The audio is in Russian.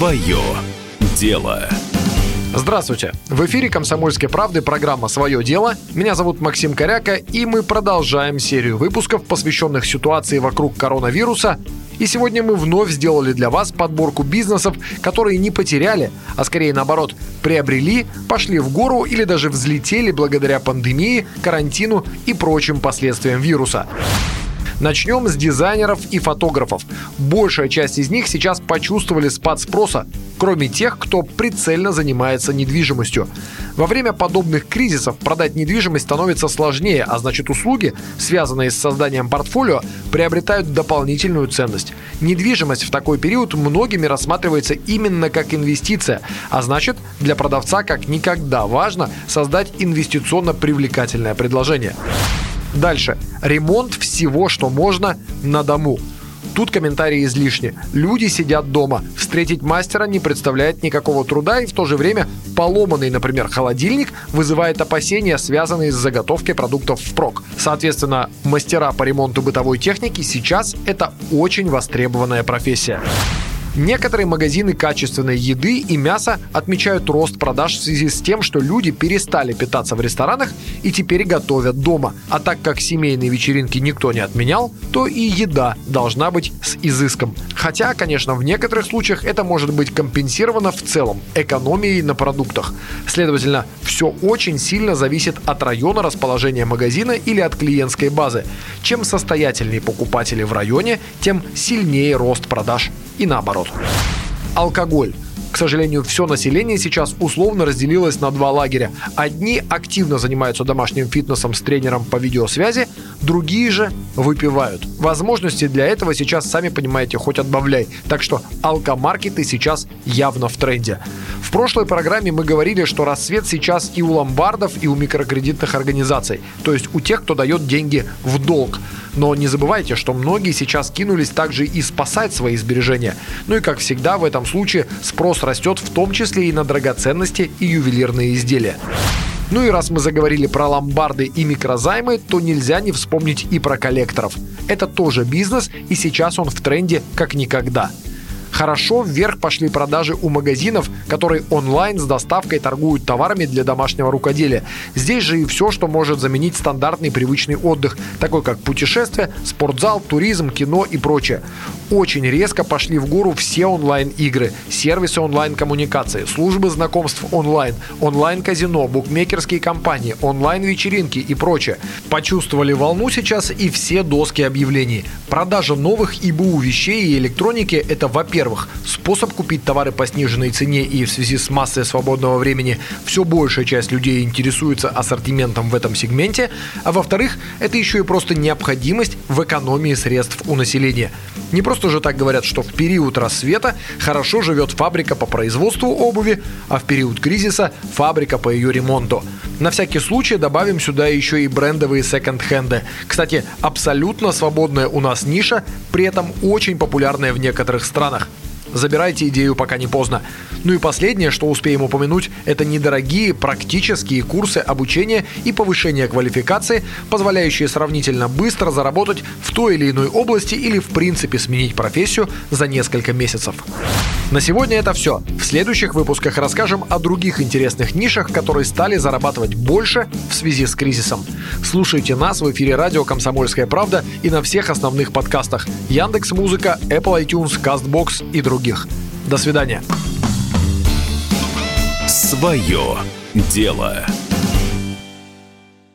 Свое дело. Здравствуйте! В эфире «Комсомольской правды» программа «Свое дело». Меня зовут Максим Коряка, и мы продолжаем серию выпусков, посвященных ситуации вокруг коронавируса. И сегодня мы вновь сделали для вас подборку бизнесов, которые не потеряли, а скорее наоборот, приобрели, пошли в гору или даже взлетели благодаря пандемии, карантину и прочим последствиям вируса. Начнем с дизайнеров и фотографов. Большая часть из них сейчас почувствовали спад спроса, кроме тех, кто прицельно занимается недвижимостью. Во время подобных кризисов продать недвижимость становится сложнее, а значит услуги, связанные с созданием портфолио, приобретают дополнительную ценность. Недвижимость в такой период многими рассматривается именно как инвестиция, а значит для продавца как никогда важно создать инвестиционно привлекательное предложение. Дальше. Ремонт всего, что можно на дому. Тут комментарии излишни. Люди сидят дома. Встретить мастера не представляет никакого труда и в то же время поломанный, например, холодильник вызывает опасения, связанные с заготовкой продуктов впрок. Соответственно, мастера по ремонту бытовой техники сейчас это очень востребованная профессия. Некоторые магазины качественной еды и мяса отмечают рост продаж в связи с тем, что люди перестали питаться в ресторанах и теперь готовят дома. А так как семейные вечеринки никто не отменял, то и еда должна быть с изыском. Хотя, конечно, в некоторых случаях это может быть компенсировано в целом экономией на продуктах. Следовательно, все очень сильно зависит от района расположения магазина или от клиентской базы. Чем состоятельнее покупатели в районе, тем сильнее рост продаж и наоборот. Алкоголь. К сожалению, все население сейчас условно разделилось на два лагеря. Одни активно занимаются домашним фитнесом с тренером по видеосвязи, другие же выпивают. Возможности для этого сейчас, сами понимаете, хоть отбавляй. Так что алкомаркеты сейчас явно в тренде. В прошлой программе мы говорили, что рассвет сейчас и у ломбардов, и у микрокредитных организаций. То есть у тех, кто дает деньги в долг. Но не забывайте, что многие сейчас кинулись также и спасать свои сбережения. Ну и как всегда в этом случае спрос растет в том числе и на драгоценности и ювелирные изделия. Ну и раз мы заговорили про ломбарды и микрозаймы, то нельзя не вспомнить и про коллекторов. Это тоже бизнес, и сейчас он в тренде как никогда. Хорошо вверх пошли продажи у магазинов, которые онлайн с доставкой торгуют товарами для домашнего рукоделия. Здесь же и все, что может заменить стандартный привычный отдых, такой как путешествия, спортзал, туризм, кино и прочее. Очень резко пошли в гору все онлайн-игры, сервисы онлайн-коммуникации, службы знакомств онлайн, онлайн-казино, букмекерские компании, онлайн-вечеринки и прочее. Почувствовали волну сейчас и все доски объявлений. Продажа новых ИБУ вещей и электроники – это, во-первых, во-первых, способ купить товары по сниженной цене и в связи с массой свободного времени все большая часть людей интересуется ассортиментом в этом сегменте, а во-вторых, это еще и просто необходимость в экономии средств у населения. Не просто же так говорят, что в период рассвета хорошо живет фабрика по производству обуви, а в период кризиса фабрика по ее ремонту. На всякий случай добавим сюда еще и брендовые секонд-хенды. Кстати, абсолютно свободная у нас ниша, при этом очень популярная в некоторых странах. Забирайте идею, пока не поздно. Ну и последнее, что успеем упомянуть, это недорогие практические курсы обучения и повышения квалификации, позволяющие сравнительно быстро заработать в той или иной области или в принципе сменить профессию за несколько месяцев. На сегодня это все. В следующих выпусках расскажем о других интересных нишах, которые стали зарабатывать больше в связи с кризисом. Слушайте нас в эфире радио «Комсомольская правда» и на всех основных подкастах Яндекс Музыка, Apple iTunes, CastBox и других. До свидания. Свое дело.